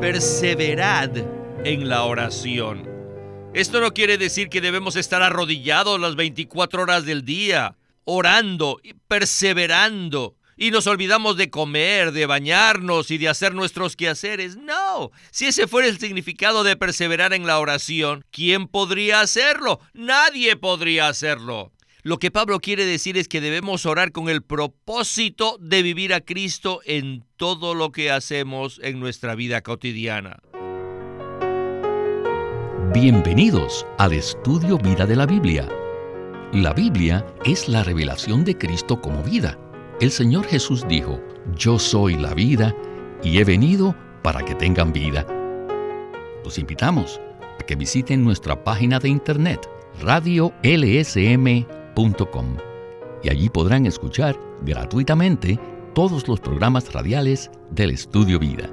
perseverad en la oración. Esto no quiere decir que debemos estar arrodillados las 24 horas del día, orando y perseverando. Y nos olvidamos de comer, de bañarnos y de hacer nuestros quehaceres. No, si ese fuera el significado de perseverar en la oración, ¿quién podría hacerlo? Nadie podría hacerlo. Lo que Pablo quiere decir es que debemos orar con el propósito de vivir a Cristo en todo lo que hacemos en nuestra vida cotidiana. Bienvenidos al estudio Vida de la Biblia. La Biblia es la revelación de Cristo como vida. El Señor Jesús dijo, Yo soy la vida y he venido para que tengan vida. Los invitamos a que visiten nuestra página de internet radiolsm.com y allí podrán escuchar gratuitamente todos los programas radiales del Estudio Vida.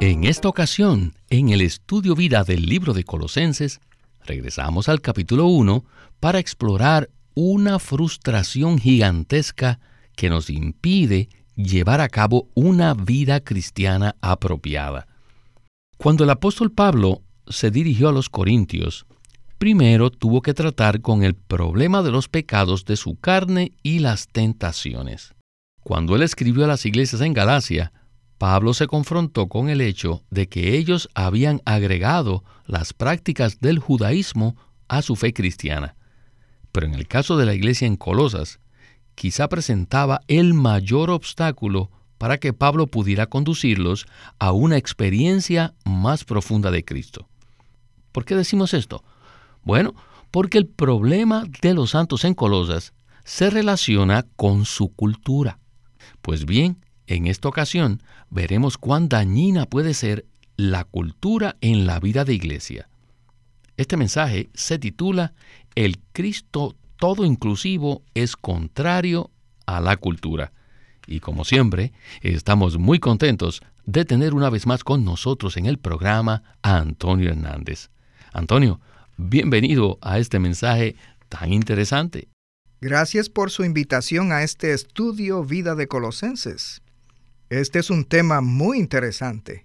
En esta ocasión, en el Estudio Vida del libro de Colosenses, regresamos al capítulo 1 para explorar una frustración gigantesca que nos impide llevar a cabo una vida cristiana apropiada. Cuando el apóstol Pablo se dirigió a los Corintios, primero tuvo que tratar con el problema de los pecados de su carne y las tentaciones. Cuando él escribió a las iglesias en Galacia, Pablo se confrontó con el hecho de que ellos habían agregado las prácticas del judaísmo a su fe cristiana. Pero en el caso de la iglesia en Colosas, quizá presentaba el mayor obstáculo para que Pablo pudiera conducirlos a una experiencia más profunda de Cristo. ¿Por qué decimos esto? Bueno, porque el problema de los santos en Colosas se relaciona con su cultura. Pues bien, en esta ocasión veremos cuán dañina puede ser la cultura en la vida de iglesia. Este mensaje se titula El Cristo todo inclusivo es contrario a la cultura. Y como siempre, estamos muy contentos de tener una vez más con nosotros en el programa a Antonio Hernández. Antonio, Bienvenido a este mensaje tan interesante. Gracias por su invitación a este estudio Vida de Colosenses. Este es un tema muy interesante.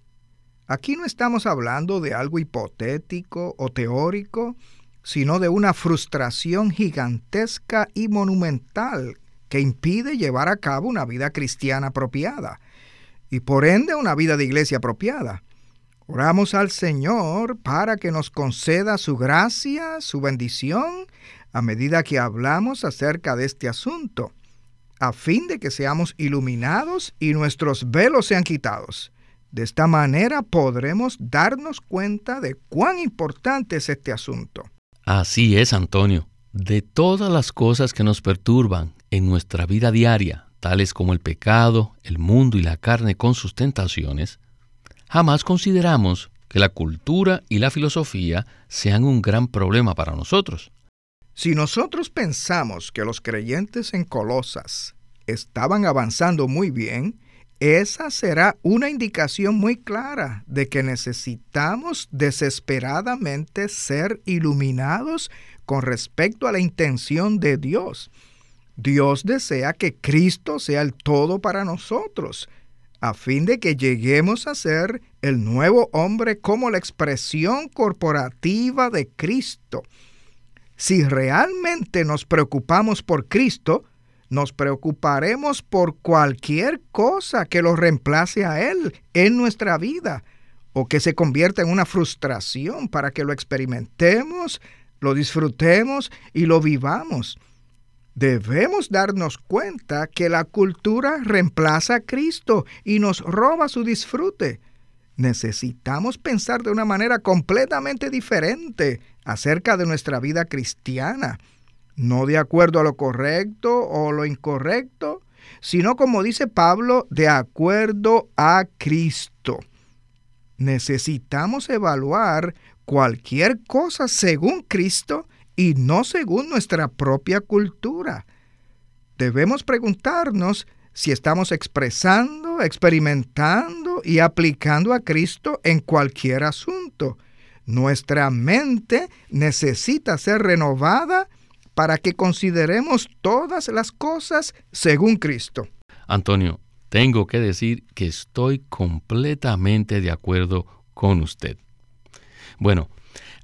Aquí no estamos hablando de algo hipotético o teórico, sino de una frustración gigantesca y monumental que impide llevar a cabo una vida cristiana apropiada y por ende una vida de iglesia apropiada. Oramos al Señor para que nos conceda su gracia, su bendición, a medida que hablamos acerca de este asunto, a fin de que seamos iluminados y nuestros velos sean quitados. De esta manera podremos darnos cuenta de cuán importante es este asunto. Así es, Antonio. De todas las cosas que nos perturban en nuestra vida diaria, tales como el pecado, el mundo y la carne con sus tentaciones, jamás consideramos que la cultura y la filosofía sean un gran problema para nosotros. Si nosotros pensamos que los creyentes en Colosas estaban avanzando muy bien, esa será una indicación muy clara de que necesitamos desesperadamente ser iluminados con respecto a la intención de Dios. Dios desea que Cristo sea el todo para nosotros a fin de que lleguemos a ser el nuevo hombre como la expresión corporativa de Cristo. Si realmente nos preocupamos por Cristo, nos preocuparemos por cualquier cosa que lo reemplace a Él en nuestra vida o que se convierta en una frustración para que lo experimentemos, lo disfrutemos y lo vivamos. Debemos darnos cuenta que la cultura reemplaza a Cristo y nos roba su disfrute. Necesitamos pensar de una manera completamente diferente acerca de nuestra vida cristiana, no de acuerdo a lo correcto o lo incorrecto, sino como dice Pablo, de acuerdo a Cristo. Necesitamos evaluar cualquier cosa según Cristo y no según nuestra propia cultura. Debemos preguntarnos si estamos expresando, experimentando y aplicando a Cristo en cualquier asunto. Nuestra mente necesita ser renovada para que consideremos todas las cosas según Cristo. Antonio, tengo que decir que estoy completamente de acuerdo con usted. Bueno,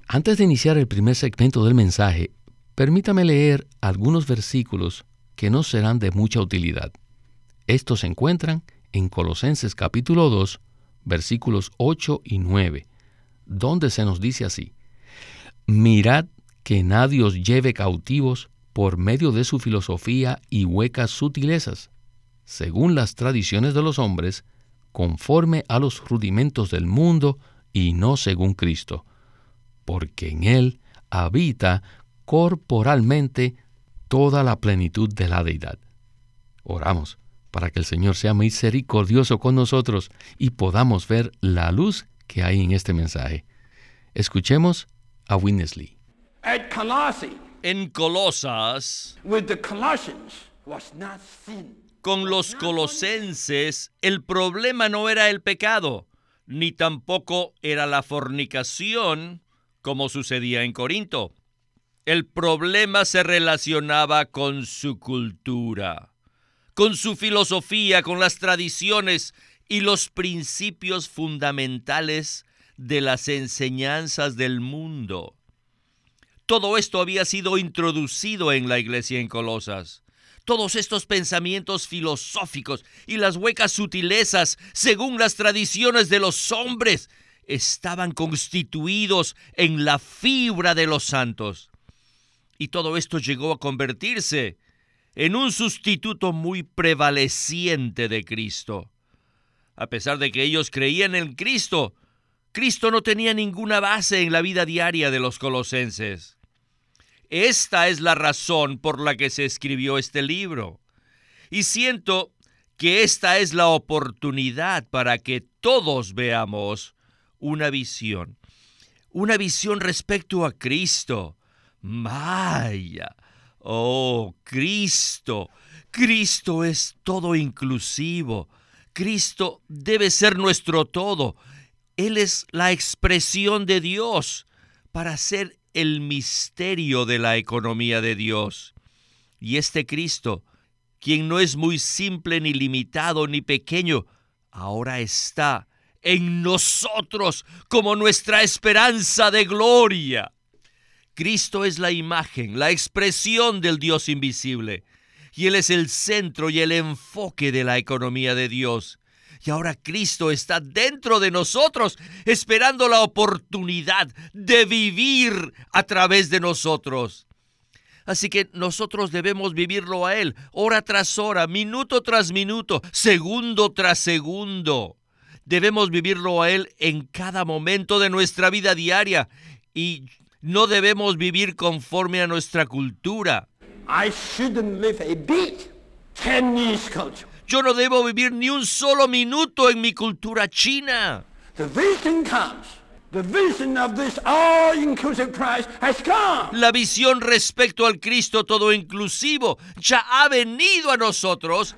antes de iniciar el primer segmento del mensaje, permítame leer algunos versículos que no serán de mucha utilidad. Estos se encuentran en Colosenses capítulo 2, versículos 8 y 9, donde se nos dice así, Mirad que nadie os lleve cautivos por medio de su filosofía y huecas sutilezas, según las tradiciones de los hombres, conforme a los rudimentos del mundo y no según Cristo, porque en Él habita corporalmente toda la plenitud de la deidad. Oramos para que el Señor sea misericordioso con nosotros y podamos ver la luz que hay en este mensaje. Escuchemos a Winnesley. En Colosas, con los colosenses, el problema no era el pecado, ni tampoco era la fornicación, como sucedía en Corinto. El problema se relacionaba con su cultura, con su filosofía, con las tradiciones y los principios fundamentales de las enseñanzas del mundo. Todo esto había sido introducido en la iglesia en Colosas. Todos estos pensamientos filosóficos y las huecas sutilezas, según las tradiciones de los hombres, estaban constituidos en la fibra de los santos. Y todo esto llegó a convertirse en un sustituto muy prevaleciente de Cristo. A pesar de que ellos creían en Cristo, Cristo no tenía ninguna base en la vida diaria de los colosenses. Esta es la razón por la que se escribió este libro. Y siento que esta es la oportunidad para que todos veamos una visión. Una visión respecto a Cristo. Maya. Oh, Cristo. Cristo es todo inclusivo. Cristo debe ser nuestro todo. Él es la expresión de Dios para ser el misterio de la economía de Dios. Y este Cristo, quien no es muy simple ni limitado ni pequeño, ahora está en nosotros como nuestra esperanza de gloria. Cristo es la imagen, la expresión del Dios invisible, y Él es el centro y el enfoque de la economía de Dios. Y ahora Cristo está dentro de nosotros, esperando la oportunidad de vivir a través de nosotros. Así que nosotros debemos vivirlo a Él, hora tras hora, minuto tras minuto, segundo tras segundo. Debemos vivirlo a Él en cada momento de nuestra vida diaria y no debemos vivir conforme a nuestra cultura. I shouldn't live a beat Chinese culture. Yo no debo vivir ni un solo minuto en mi cultura china. La visión respecto al Cristo todo inclusivo ya ha venido a nosotros.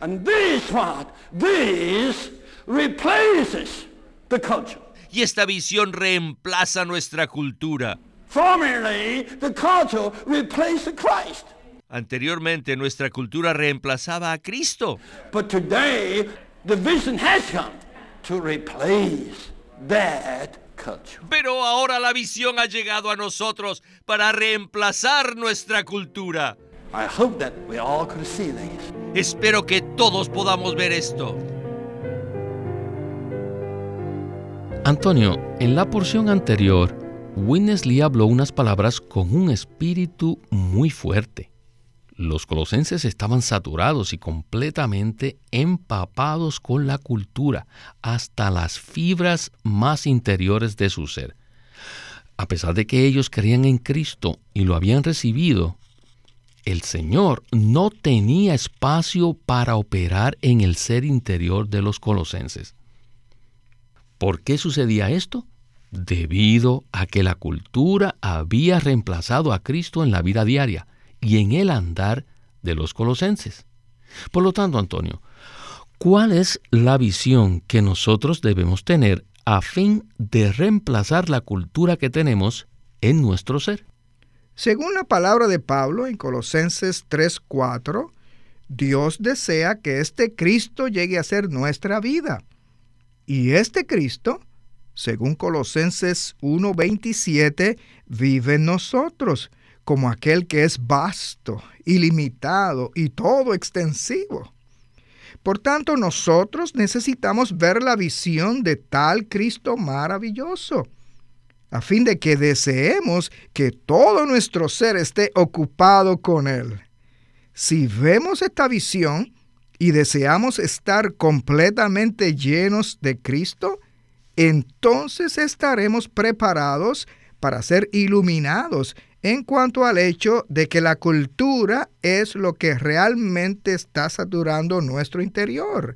Y esta visión reemplaza nuestra cultura. Formerly, the culture replaced the Christ. Anteriormente nuestra cultura reemplazaba a Cristo. Pero ahora la visión ha llegado a nosotros para reemplazar nuestra cultura. Espero que todos podamos ver esto. Antonio, en la porción anterior, Winnesley habló unas palabras con un espíritu muy fuerte. Los colosenses estaban saturados y completamente empapados con la cultura, hasta las fibras más interiores de su ser. A pesar de que ellos creían en Cristo y lo habían recibido, el Señor no tenía espacio para operar en el ser interior de los colosenses. ¿Por qué sucedía esto? Debido a que la cultura había reemplazado a Cristo en la vida diaria y en el andar de los colosenses. Por lo tanto, Antonio, ¿cuál es la visión que nosotros debemos tener a fin de reemplazar la cultura que tenemos en nuestro ser? Según la palabra de Pablo en Colosenses 3:4, Dios desea que este Cristo llegue a ser nuestra vida. Y este Cristo, según Colosenses 1:27, vive en nosotros como aquel que es vasto, ilimitado y todo extensivo. Por tanto, nosotros necesitamos ver la visión de tal Cristo maravilloso, a fin de que deseemos que todo nuestro ser esté ocupado con Él. Si vemos esta visión y deseamos estar completamente llenos de Cristo, entonces estaremos preparados para ser iluminados en cuanto al hecho de que la cultura es lo que realmente está saturando nuestro interior.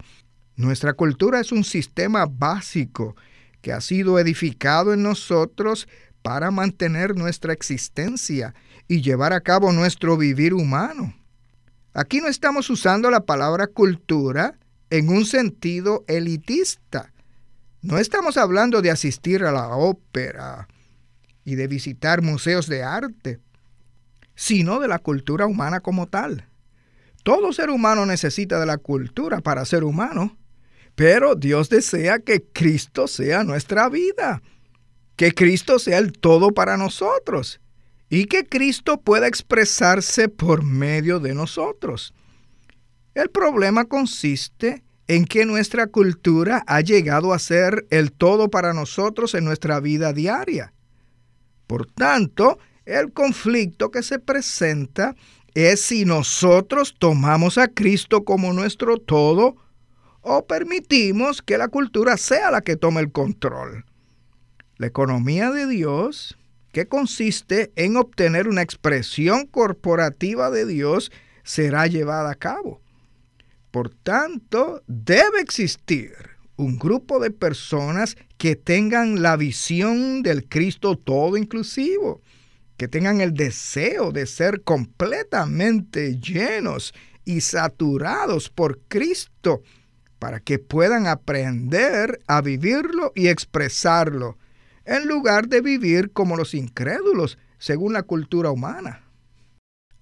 Nuestra cultura es un sistema básico que ha sido edificado en nosotros para mantener nuestra existencia y llevar a cabo nuestro vivir humano. Aquí no estamos usando la palabra cultura en un sentido elitista. No estamos hablando de asistir a la ópera, y de visitar museos de arte, sino de la cultura humana como tal. Todo ser humano necesita de la cultura para ser humano, pero Dios desea que Cristo sea nuestra vida, que Cristo sea el todo para nosotros y que Cristo pueda expresarse por medio de nosotros. El problema consiste en que nuestra cultura ha llegado a ser el todo para nosotros en nuestra vida diaria. Por tanto, el conflicto que se presenta es si nosotros tomamos a Cristo como nuestro todo o permitimos que la cultura sea la que tome el control. La economía de Dios, que consiste en obtener una expresión corporativa de Dios, será llevada a cabo. Por tanto, debe existir un grupo de personas que tengan la visión del Cristo todo inclusivo, que tengan el deseo de ser completamente llenos y saturados por Cristo, para que puedan aprender a vivirlo y expresarlo, en lugar de vivir como los incrédulos, según la cultura humana.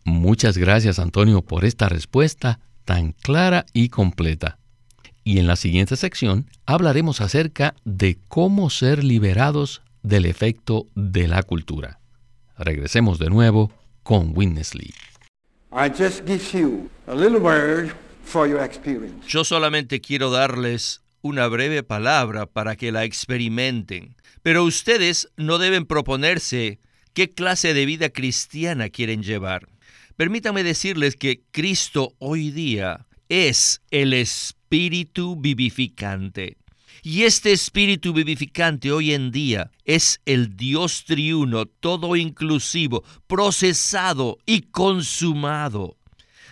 Muchas gracias, Antonio, por esta respuesta tan clara y completa y en la siguiente sección hablaremos acerca de cómo ser liberados del efecto de la cultura. Regresemos de nuevo con Witness Yo solamente quiero darles una breve palabra para que la experimenten, pero ustedes no deben proponerse qué clase de vida cristiana quieren llevar. Permítanme decirles que Cristo hoy día es el espíritu vivificante. Y este espíritu vivificante hoy en día es el Dios triuno, todo inclusivo, procesado y consumado.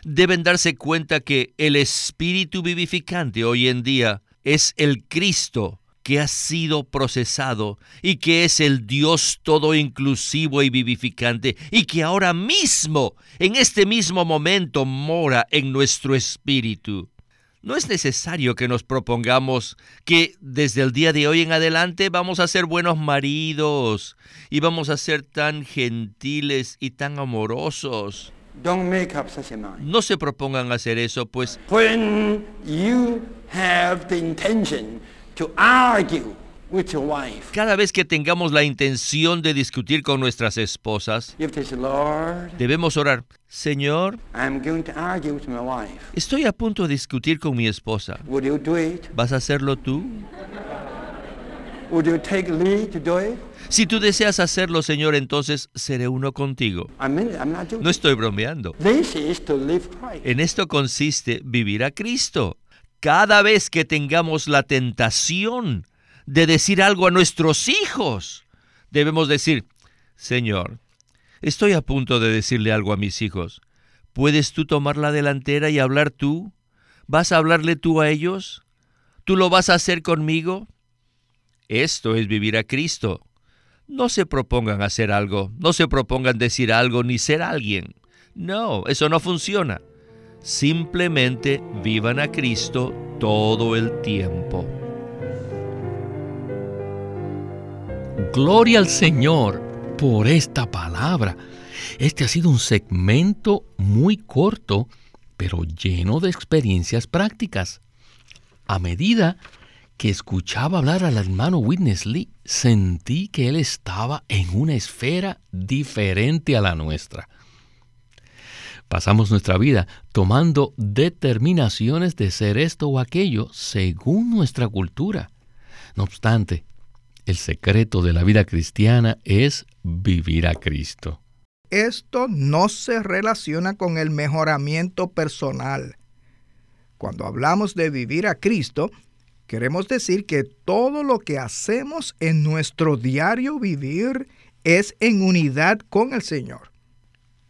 Deben darse cuenta que el espíritu vivificante hoy en día es el Cristo que ha sido procesado y que es el Dios todo inclusivo y vivificante y que ahora mismo, en este mismo momento, mora en nuestro espíritu. No es necesario que nos propongamos que desde el día de hoy en adelante vamos a ser buenos maridos y vamos a ser tan gentiles y tan amorosos. No se propongan hacer eso, pues When you have the intention cada vez que tengamos la intención de discutir con nuestras esposas, debemos orar, Señor, estoy a punto de discutir con mi esposa. ¿Vas a hacerlo tú? Si tú deseas hacerlo, Señor, entonces seré uno contigo. No estoy bromeando. En esto consiste vivir a Cristo cada vez que tengamos la tentación de decir algo a nuestros hijos, debemos decir, Señor, estoy a punto de decirle algo a mis hijos. ¿Puedes tú tomar la delantera y hablar tú? ¿Vas a hablarle tú a ellos? ¿Tú lo vas a hacer conmigo? Esto es vivir a Cristo. No se propongan hacer algo, no se propongan decir algo ni ser alguien. No, eso no funciona. Simplemente vivan a Cristo todo el tiempo. Gloria al Señor por esta palabra. Este ha sido un segmento muy corto, pero lleno de experiencias prácticas. A medida que escuchaba hablar al hermano Witness Lee, sentí que él estaba en una esfera diferente a la nuestra. Pasamos nuestra vida tomando determinaciones de ser esto o aquello según nuestra cultura. No obstante, el secreto de la vida cristiana es vivir a Cristo. Esto no se relaciona con el mejoramiento personal. Cuando hablamos de vivir a Cristo, queremos decir que todo lo que hacemos en nuestro diario vivir es en unidad con el Señor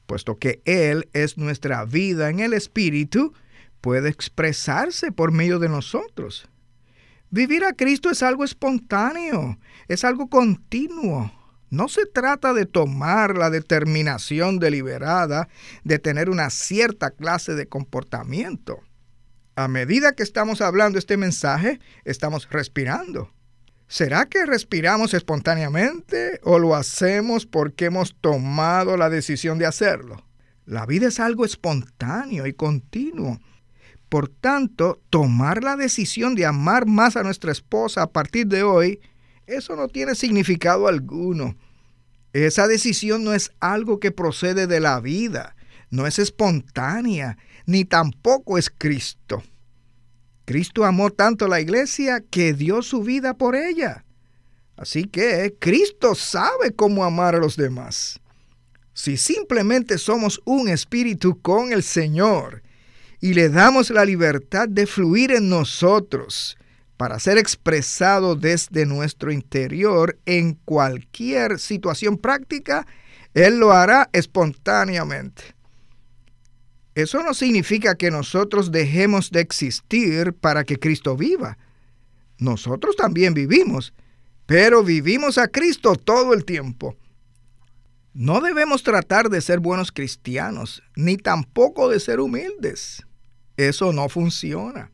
puesto que Él es nuestra vida en el Espíritu, puede expresarse por medio de nosotros. Vivir a Cristo es algo espontáneo, es algo continuo. No se trata de tomar la determinación deliberada de tener una cierta clase de comportamiento. A medida que estamos hablando este mensaje, estamos respirando. ¿Será que respiramos espontáneamente o lo hacemos porque hemos tomado la decisión de hacerlo? La vida es algo espontáneo y continuo. Por tanto, tomar la decisión de amar más a nuestra esposa a partir de hoy, eso no tiene significado alguno. Esa decisión no es algo que procede de la vida, no es espontánea, ni tampoco es Cristo. Cristo amó tanto la iglesia que dio su vida por ella. Así que Cristo sabe cómo amar a los demás. Si simplemente somos un espíritu con el Señor y le damos la libertad de fluir en nosotros para ser expresado desde nuestro interior en cualquier situación práctica, Él lo hará espontáneamente. Eso no significa que nosotros dejemos de existir para que Cristo viva. Nosotros también vivimos, pero vivimos a Cristo todo el tiempo. No debemos tratar de ser buenos cristianos, ni tampoco de ser humildes. Eso no funciona.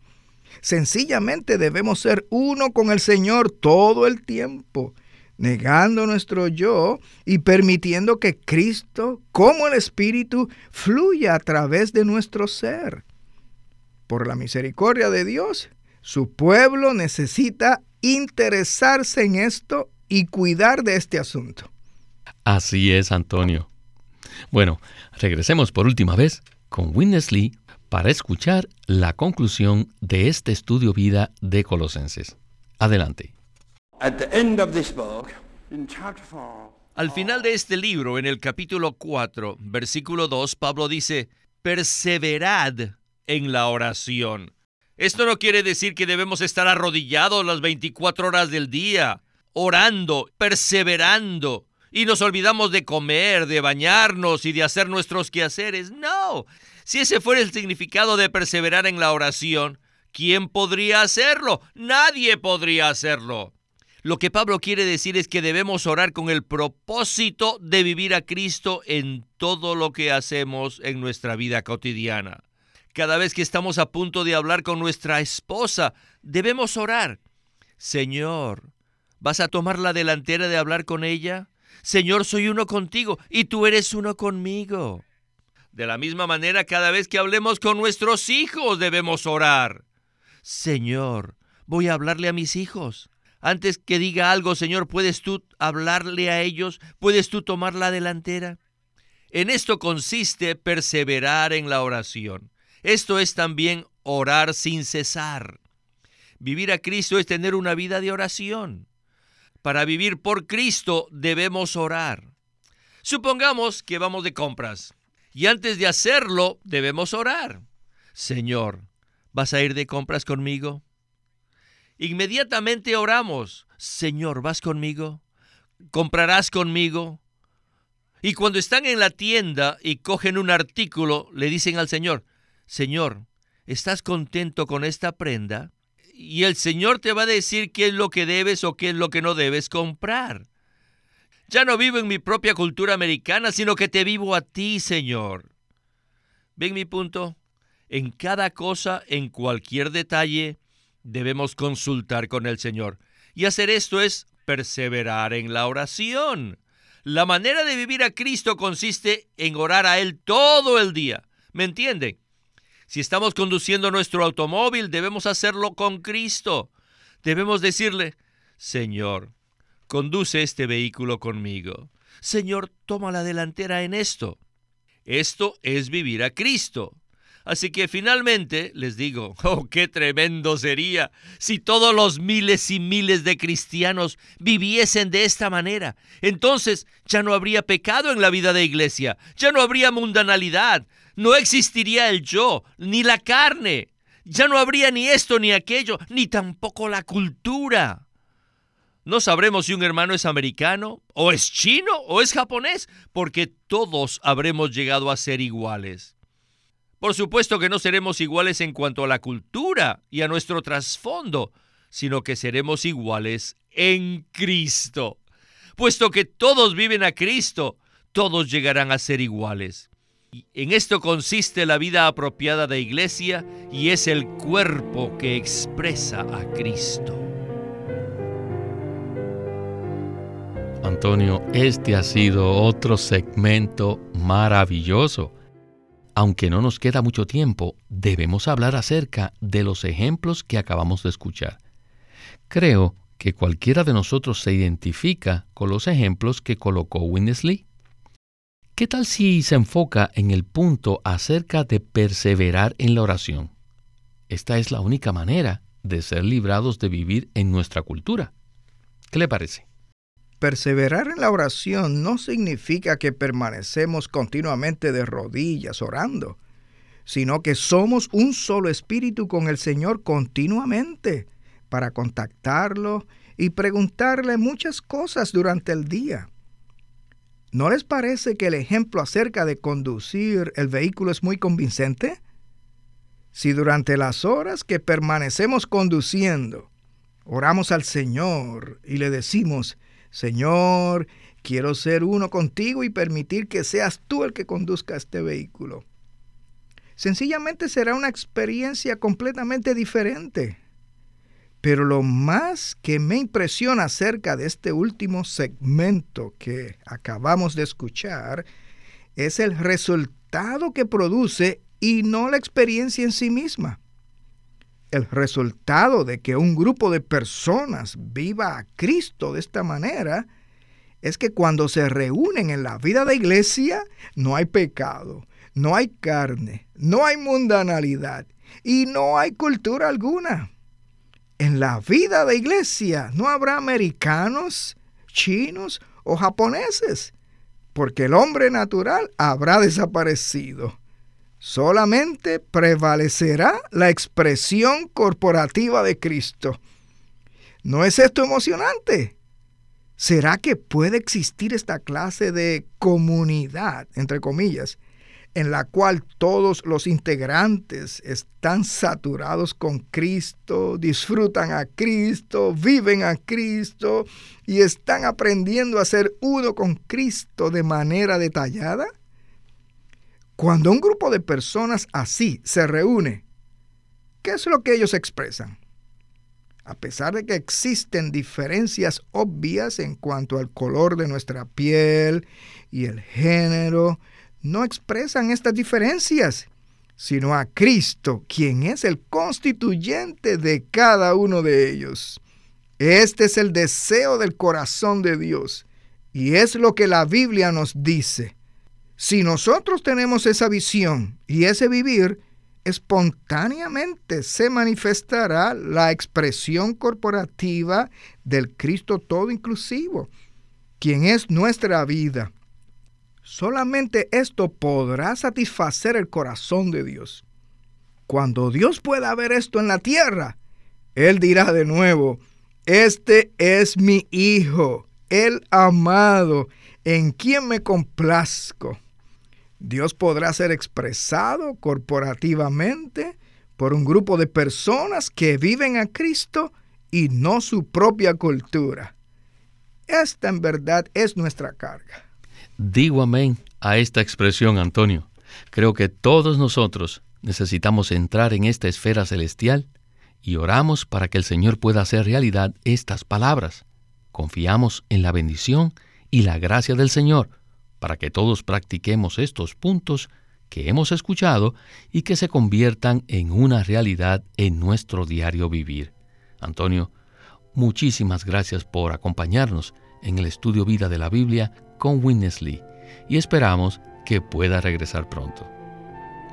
Sencillamente debemos ser uno con el Señor todo el tiempo negando nuestro yo y permitiendo que Cristo, como el Espíritu, fluya a través de nuestro ser. Por la misericordia de Dios, su pueblo necesita interesarse en esto y cuidar de este asunto. Así es, Antonio. Bueno, regresemos por última vez con Witness Lee para escuchar la conclusión de este estudio vida de Colosenses. Adelante. Al final de este libro, en el capítulo 4, versículo 2, Pablo dice, perseverad en la oración. Esto no quiere decir que debemos estar arrodillados las 24 horas del día, orando, perseverando, y nos olvidamos de comer, de bañarnos y de hacer nuestros quehaceres. No, si ese fuera el significado de perseverar en la oración, ¿quién podría hacerlo? Nadie podría hacerlo. Lo que Pablo quiere decir es que debemos orar con el propósito de vivir a Cristo en todo lo que hacemos en nuestra vida cotidiana. Cada vez que estamos a punto de hablar con nuestra esposa, debemos orar. Señor, ¿vas a tomar la delantera de hablar con ella? Señor, soy uno contigo y tú eres uno conmigo. De la misma manera, cada vez que hablemos con nuestros hijos debemos orar. Señor, voy a hablarle a mis hijos. Antes que diga algo, Señor, ¿puedes tú hablarle a ellos? ¿Puedes tú tomar la delantera? En esto consiste perseverar en la oración. Esto es también orar sin cesar. Vivir a Cristo es tener una vida de oración. Para vivir por Cristo debemos orar. Supongamos que vamos de compras y antes de hacerlo debemos orar. Señor, ¿vas a ir de compras conmigo? Inmediatamente oramos, Señor, ¿vas conmigo? ¿Comprarás conmigo? Y cuando están en la tienda y cogen un artículo, le dicen al Señor, Señor, ¿estás contento con esta prenda? Y el Señor te va a decir qué es lo que debes o qué es lo que no debes comprar. Ya no vivo en mi propia cultura americana, sino que te vivo a ti, Señor. ¿Ven mi punto? En cada cosa, en cualquier detalle, debemos consultar con el Señor. Y hacer esto es perseverar en la oración. La manera de vivir a Cristo consiste en orar a Él todo el día. ¿Me entienden? Si estamos conduciendo nuestro automóvil, debemos hacerlo con Cristo. Debemos decirle, Señor, conduce este vehículo conmigo. Señor, toma la delantera en esto. Esto es vivir a Cristo. Así que finalmente les digo, oh, qué tremendo sería si todos los miles y miles de cristianos viviesen de esta manera. Entonces ya no habría pecado en la vida de iglesia, ya no habría mundanalidad, no existiría el yo, ni la carne, ya no habría ni esto ni aquello, ni tampoco la cultura. No sabremos si un hermano es americano, o es chino, o es japonés, porque todos habremos llegado a ser iguales. Por supuesto que no seremos iguales en cuanto a la cultura y a nuestro trasfondo, sino que seremos iguales en Cristo. Puesto que todos viven a Cristo, todos llegarán a ser iguales. Y en esto consiste la vida apropiada de iglesia y es el cuerpo que expresa a Cristo. Antonio, este ha sido otro segmento maravilloso aunque no nos queda mucho tiempo, debemos hablar acerca de los ejemplos que acabamos de escuchar. Creo que cualquiera de nosotros se identifica con los ejemplos que colocó Winnesley. ¿Qué tal si se enfoca en el punto acerca de perseverar en la oración? Esta es la única manera de ser librados de vivir en nuestra cultura. ¿Qué le parece? Perseverar en la oración no significa que permanecemos continuamente de rodillas orando, sino que somos un solo espíritu con el Señor continuamente para contactarlo y preguntarle muchas cosas durante el día. ¿No les parece que el ejemplo acerca de conducir el vehículo es muy convincente? Si durante las horas que permanecemos conduciendo, oramos al Señor y le decimos, Señor, quiero ser uno contigo y permitir que seas tú el que conduzca este vehículo. Sencillamente será una experiencia completamente diferente. Pero lo más que me impresiona acerca de este último segmento que acabamos de escuchar es el resultado que produce y no la experiencia en sí misma el resultado de que un grupo de personas viva a Cristo de esta manera es que cuando se reúnen en la vida de iglesia no hay pecado, no hay carne, no hay mundanalidad y no hay cultura alguna. En la vida de iglesia no habrá americanos, chinos o japoneses, porque el hombre natural habrá desaparecido solamente prevalecerá la expresión corporativa de Cristo. ¿No es esto emocionante? ¿Será que puede existir esta clase de comunidad, entre comillas, en la cual todos los integrantes están saturados con Cristo, disfrutan a Cristo, viven a Cristo y están aprendiendo a ser uno con Cristo de manera detallada? Cuando un grupo de personas así se reúne, ¿qué es lo que ellos expresan? A pesar de que existen diferencias obvias en cuanto al color de nuestra piel y el género, no expresan estas diferencias, sino a Cristo, quien es el constituyente de cada uno de ellos. Este es el deseo del corazón de Dios y es lo que la Biblia nos dice. Si nosotros tenemos esa visión y ese vivir, espontáneamente se manifestará la expresión corporativa del Cristo todo inclusivo, quien es nuestra vida. Solamente esto podrá satisfacer el corazón de Dios. Cuando Dios pueda ver esto en la tierra, Él dirá de nuevo, este es mi Hijo, el amado, en quien me complazco. Dios podrá ser expresado corporativamente por un grupo de personas que viven a Cristo y no su propia cultura. Esta en verdad es nuestra carga. Digo amén a esta expresión, Antonio. Creo que todos nosotros necesitamos entrar en esta esfera celestial y oramos para que el Señor pueda hacer realidad estas palabras. Confiamos en la bendición y la gracia del Señor para que todos practiquemos estos puntos que hemos escuchado y que se conviertan en una realidad en nuestro diario vivir. Antonio, muchísimas gracias por acompañarnos en el estudio vida de la Biblia con Witness Lee y esperamos que pueda regresar pronto.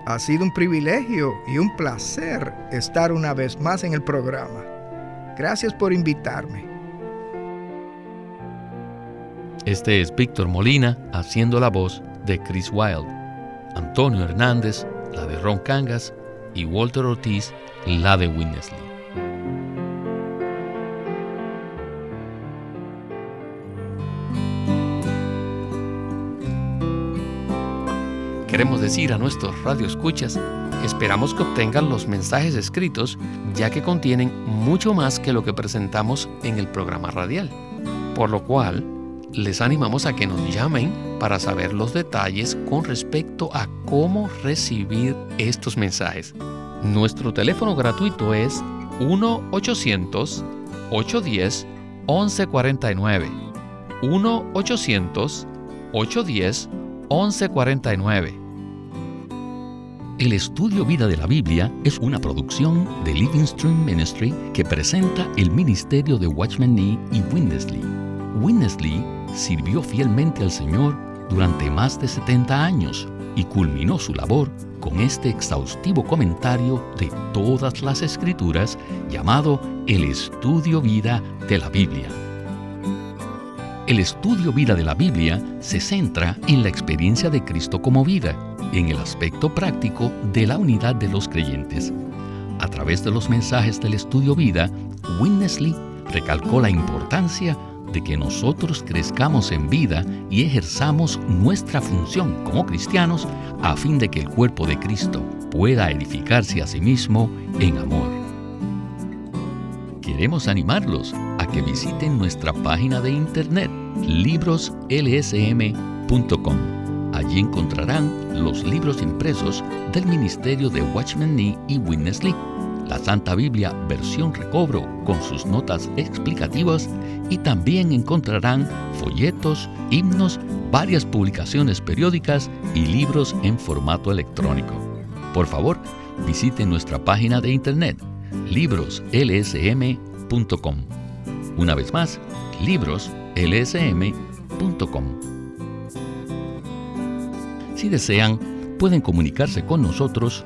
Ha sido un privilegio y un placer estar una vez más en el programa. Gracias por invitarme. Este es Víctor Molina haciendo la voz de Chris Wilde. Antonio Hernández, la de Ron Cangas, y Walter Ortiz, la de Winnesley. Queremos decir a nuestros radioescuchas, esperamos que obtengan los mensajes escritos, ya que contienen mucho más que lo que presentamos en el programa radial. Por lo cual, les animamos a que nos llamen para saber los detalles con respecto a cómo recibir estos mensajes. Nuestro teléfono gratuito es 1-800-810-1149. 1-800-810-1149. El estudio Vida de la Biblia es una producción de Living Stream Ministry que presenta el ministerio de Watchman Nee y Winnesley. Winnesley sirvió fielmente al Señor durante más de 70 años y culminó su labor con este exhaustivo comentario de todas las escrituras llamado El Estudio Vida de la Biblia. El estudio vida de la Biblia se centra en la experiencia de Cristo como vida, en el aspecto práctico de la unidad de los creyentes. A través de los mensajes del estudio vida, Winnesley recalcó la importancia de que nosotros crezcamos en vida y ejerzamos nuestra función como cristianos a fin de que el cuerpo de Cristo pueda edificarse a sí mismo en amor. Queremos animarlos a que visiten nuestra página de internet libroslsm.com. Allí encontrarán los libros impresos del Ministerio de Watchman Nee y Witness Lee la Santa Biblia versión recobro con sus notas explicativas y también encontrarán folletos, himnos, varias publicaciones periódicas y libros en formato electrónico. Por favor, visite nuestra página de internet libroslsm.com. Una vez más, libroslsm.com. Si desean, pueden comunicarse con nosotros